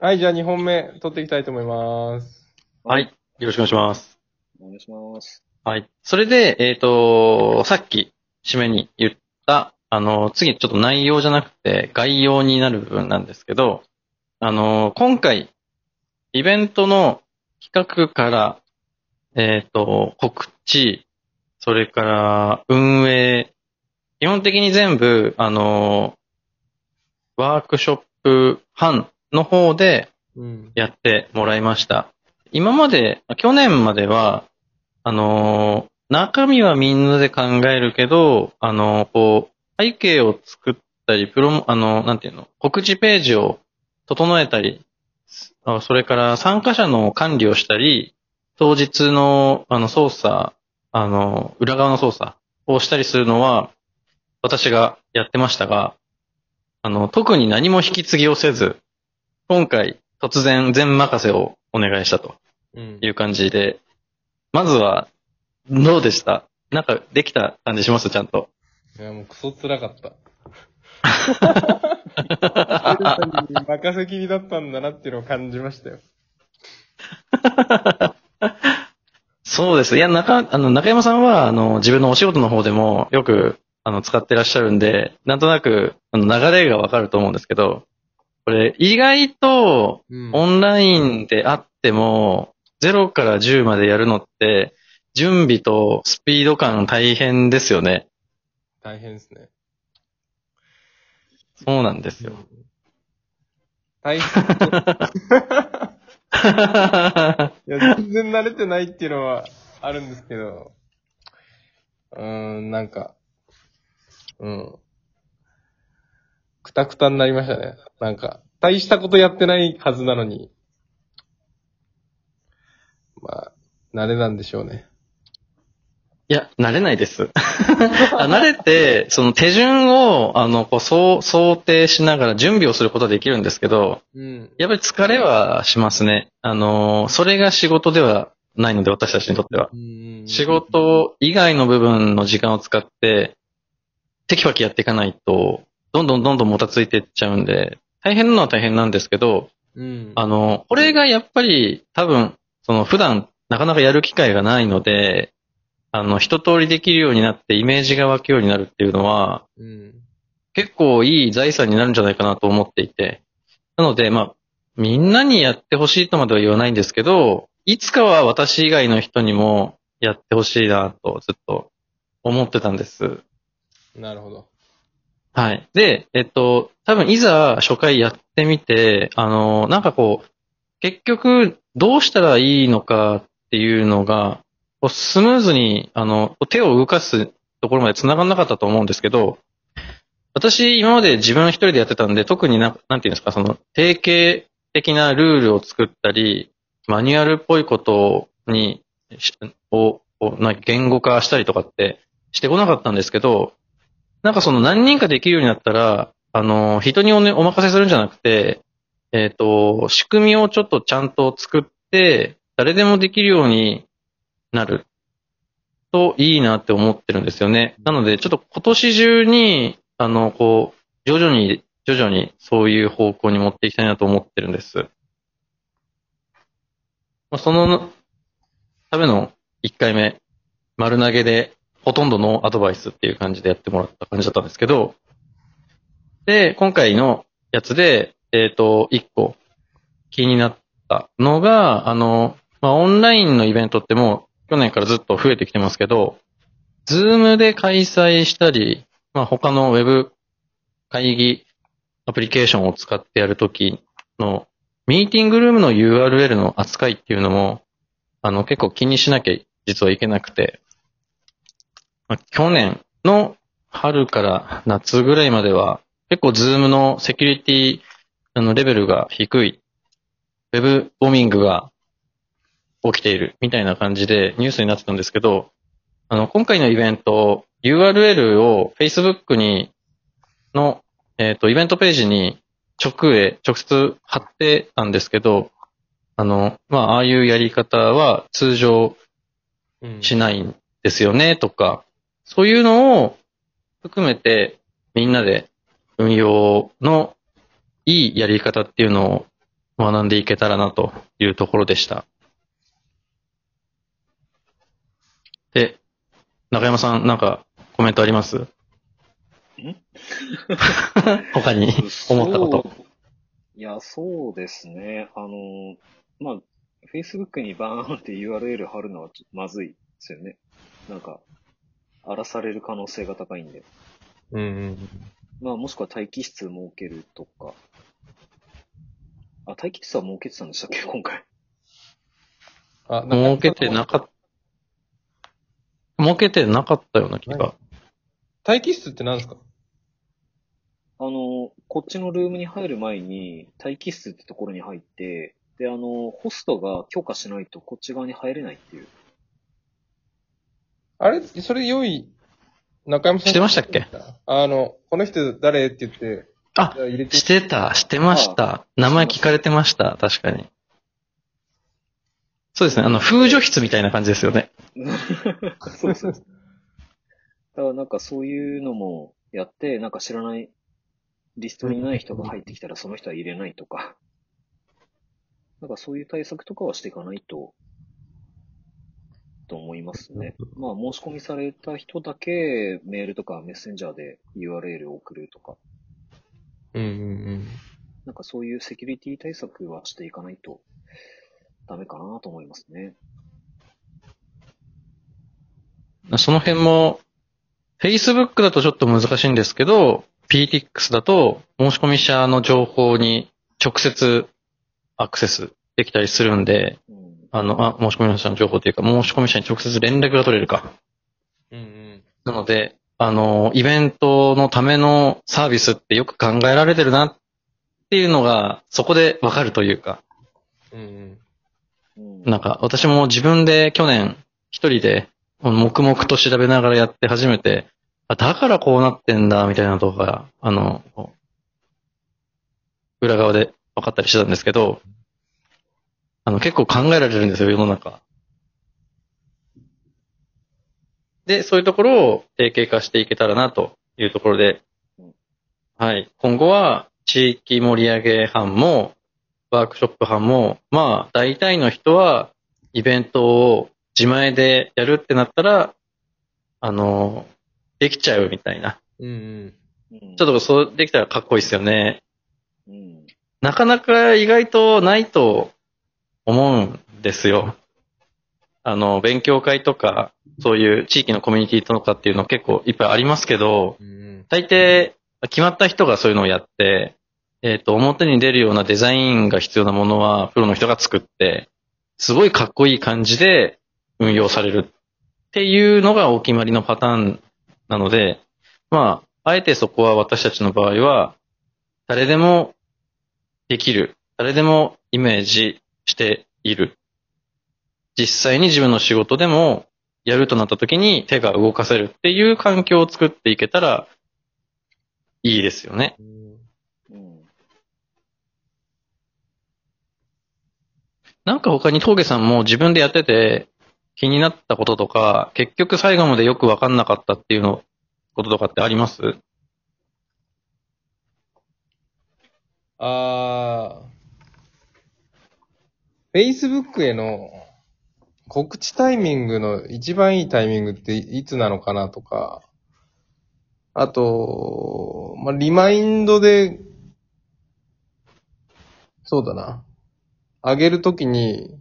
はい、じゃあ2本目取っていきたいと思います。はい。よろしくお願いします。お願いします。はい。それで、えっ、と、さっき、締めに言った、あの、次ちょっと内容じゃなくて、概要になる部分なんですけど、あの、今回、イベントの企画から、えっ、と、告知、それから運営、基本的に全部、あの、ワークショップ班の方で、うん。やってもらいました。今まで、去年までは、あのー中身はみんなで考えるけど、あのーこう、背景を作ったり、プロモ、あのーなんていうの、告知ページを整えたり、あそれから参加者の管理をしたり、当日の、あの、操作、あの、裏側の操作をしたりするのは、私がやってましたが、あの、特に何も引き継ぎをせず、今回、突然全任せをお願いしたとうんいう感じで、まずは、どうでした？なんかできた感じします？ちゃんと。いや、もうクソ辛かった。任せきりだったんだなっていうのを感じましたよ。そうです。いや、中、あの、中山さんは、あの、自分のお仕事の方でもよく、あの、使ってらっしゃるんで、なんとなく、あの、流れがわかると思うんですけど、これ、意外と、うんオンラインであっても、0から10までやるのって、準備とスピード感大変ですよね。大変ですね。そうなんですよ。大変。いや、全然慣れてないっていうのはあるんですけど、うーん、なんか、うん。くたくたになりましたね。なんか、大したことやってないはずなのに。まあ、慣れなんでしょうね。いや、慣れないです。あ慣れて、その手順を、あの、こう、そう、想定しながら準備をすることはできるんですけど、うん。やっぱり疲れはしますね。あの、それが仕事ではないので、私たちにとっては。仕事以外の部分の時間を使って、テキパキやっていかないと、どんどんどんどんもたついていっちゃうんで、大変なのは大変なんですけど、うん。あの、これがやっぱり多分、その普段なかなかやる機会がないので、あの、一通りできるようになってイメージが湧くようになるっていうのは、うん。結構いい財産になるんじゃないかなと思っていて。なので、まあ、みんなにやってほしいとまでは言わないんですけど、いつかは私以外の人にもやってほしいなとずっと思ってたんです。なるほど。はい。で、えっと、多分いざ初回やってみて、あの、なんかこう、結局どうしたらいいのかっていうのが、こうスムーズに、あの、手を動かすところまで繋がんなかったと思うんですけど、私今まで自分一人でやってたんで、特にな、なんていうんですか、その、定型的なルールを作ったり、マニュアルっぽいことに、を、をな言語化したりとかってしてこなかったんですけど、なんかその何人かできるようになったら、あの、人にお,、ね、お任せするんじゃなくて、えっ、と、仕組みをちょっとちゃんと作って、誰でもできるようになるといいなって思ってるんですよね。なので、ちょっと今年中に、あの、こう、徐々に、徐々にそういう方向に持っていきたいなと思ってるんです。まあ、そのための1回目、丸投げで、ほとんどのアドバイスっていう感じでやってもらった感じだったんですけど、で、今回のやつで、えっ、と、1個気になったのが、あの、まあ、オンラインのイベントってもう去年からずっと増えてきてますけど、 Zoom で開催したり、まあ、他のウェブ会議アプリケーションを使ってやるときのミーティングルームの URL の扱いっていうのも、あの、結構気にしなきゃ実はいけなくて、まあ去年の春から夏ぐらいまでは、結構 Zoom のセキュリティあのレベルが低い、 web bombing が起きているみたいな感じでニュースになってたんですけど、あの、今回のイベント、URL を Facebook に、の、えっ、と、イベントページに直へ、直接貼ってたんですけど、あの、まあ、ああいうやり方は通常うん。しないんですよね、とか、そういうのを含めてみんなで運用のいいやり方っていうのを学んでいけたらなというところでした。で、中山さん、なんかコメントあります？他に思ったこと。いや、そうですね。あの、まあ、Facebook にバーンって URL 貼るのはまずいですよね。なんか、荒らされる可能性が高いんで。うんうん。まあ、もしくは待機室設けるとか。あ、待機室は設けてたんでしたっけ？今回。あ、儲けてなかった。儲けてなかったような気が。待機室って何ですか？あの、こっちのルームに入る前に、待機室ってところに入って、で、あの、ホストが許可しないとこっち側に入れないっていう。あれそれ用意、中山さん。してましたっけ？あの、この人誰って言って、あ。してた、してました。名前聞かれてました。確かに。そうですね。あの、風除室みたいな感じですよね。そうそう。だからなんかそういうのもやって、なんか知らない、リストにない人が入ってきたらその人は入れないとか。なんかそういう対策とかはしていかないと、と思いますね。まあ申し込みされた人だけメールとかメッセンジャーで URL を送るとか。うんうんうん。なんかそういうセキュリティ対策はしていかないとダメかなと思いますね。その辺も、Facebook だとちょっと難しいんですけど、PTX だと申し込み者の情報に直接アクセスできたりするんで、うん。あの、あ、申し込み者の情報というか、申し込み者に直接連絡が取れるか。うんうん。なので、あの、イベントのためのサービスってよく考えられてるなっていうのが、そこでわかるというか、うんうん。うんなんか私も自分で去年一人で黙々と調べながらやって初めて、あだからこうなってんだみたいなとこが、あの、裏側で分かったりしてたんですけど、あの結構考えられるんですよ、世の中。で、そういうところを定型化していけたらなというところでうん、はい。今後は地域盛り上げ班も、ワークショップ班も、まあ、大体の人は、イベントを自前でやるってなったら、あの、できちゃうみたいな。うんちょっとそうできたらかっこいいですよね。うん。なかなか意外とないと思うんですよ。あの、勉強会とか、そういう地域のコミュニティとかっていうの結構いっぱいありますけど。大抵、決まった人がそういうのをやって、えっ、と、表に出るようなデザインが必要なものは、プロの人が作って、すごいかっこいい感じで運用されるっていうのがお決まりのパターンなので、まあ、あえてそこは私たちの場合は、誰でもできる、誰でもイメージしている。実際に自分の仕事でもやるとなった時に手が動かせるっていう環境を作っていけたらいいですよね。うん。なんか他に峠さんも自分でやってて気になったこととか、結局最後までよくわかんなかったっていうの、こととかってあります？あー、Facebook への告知タイミングの一番いいタイミングっていつなのかなとか、あと、まあ、リマインドで、そうだな。上げるときに、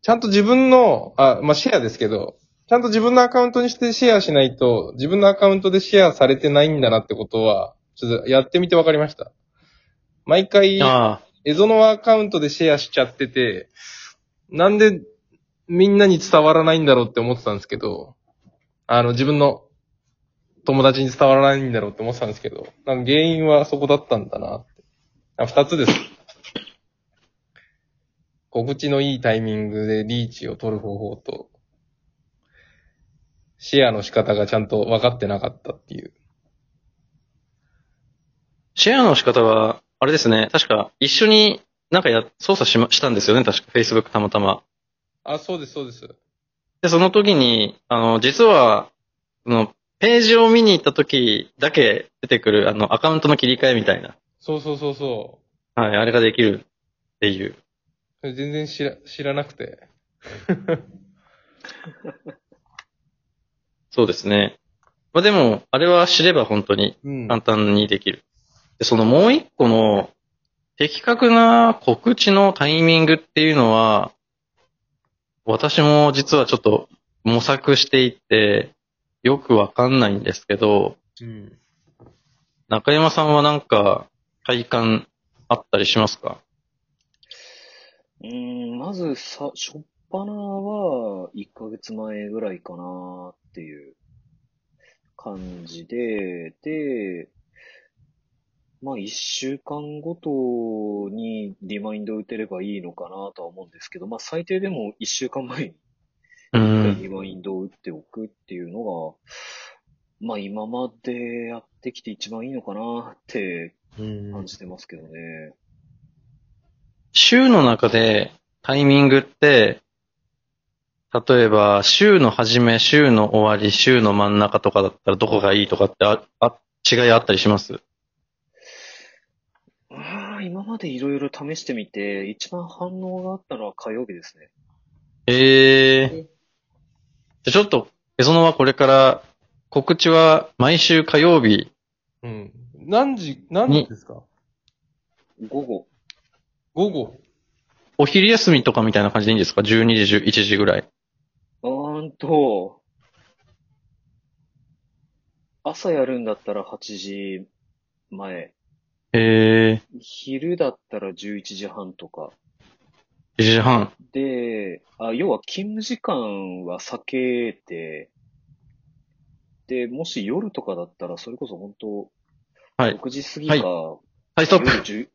ちゃんと自分の、あ、まあ、シェアですけど、ちゃんと自分のアカウントにしてシェアしないと、自分のアカウントでシェアされてないんだなってことは、ちょっとやってみてわかりました。毎回、エゾのアカウントでシェアしちゃってて、なんでみんなに伝わらないんだろうって思ってたんですけど、あの、自分の友達に伝わらないんだろうって思ってたんですけど、なんか原因はそこだったんだなって。あ二つです。告知のいいタイミングでリーチを取る方法と、シェアの仕方がちゃんと分かってなかったっていう。シェアの仕方は、あれですね、確か一緒になんかや、操作しま、したんですよね、確か Facebook たまたま。あ、そうです、そうです。で、その時に、あの、実は、その、ページを見に行った時だけ出てくる、あの、アカウントの切り替えみたいな。そうそうそうそはい、あれができるっっていう。全然知ら、知らなくて。そうですね。まあでも、あれは知れば本当にうん。簡単にできる。で、そのもう一個の的確な告知のタイミングっていうのは、私も実はちょっと模索していて、よくわかんないんですけど、うん。中山さんはなんか体感あったりしますか？うーん、まずさ、初っ端は1ヶ月前ぐらいかなっていう感じで、で、まあ1週間ごとにリマインド打てればいいのかなとは思うんですけど、まあ最低でも1週間前にうリん。マインドを打っておくっていうのが、まあ今までやってきて一番いいのかなってうん感じてますけどね。週の中でタイミングって、例えば週の始め、週の終わり、週の真ん中とかだったらどこがいいとかってあ、あ、違いあったりします？今までいろいろ試してみて、一番反応があったのは火曜日ですね。ええー。じゃあちょっと、へそのはこれから告知は毎週火曜日、うん。何時、何時ですか？午後。午後。お昼休みとかみたいな感じでいいんですか ?12 時、11時ぐらい。うーんと、朝やるんだったら8時前。ええ昼だったら11時半とか。ー、1時半。で、あ、要は勤務時間は避けて、で、もし夜とかだったら、それこそ本当、はい6時過ぎか、はい、ストップ。夜10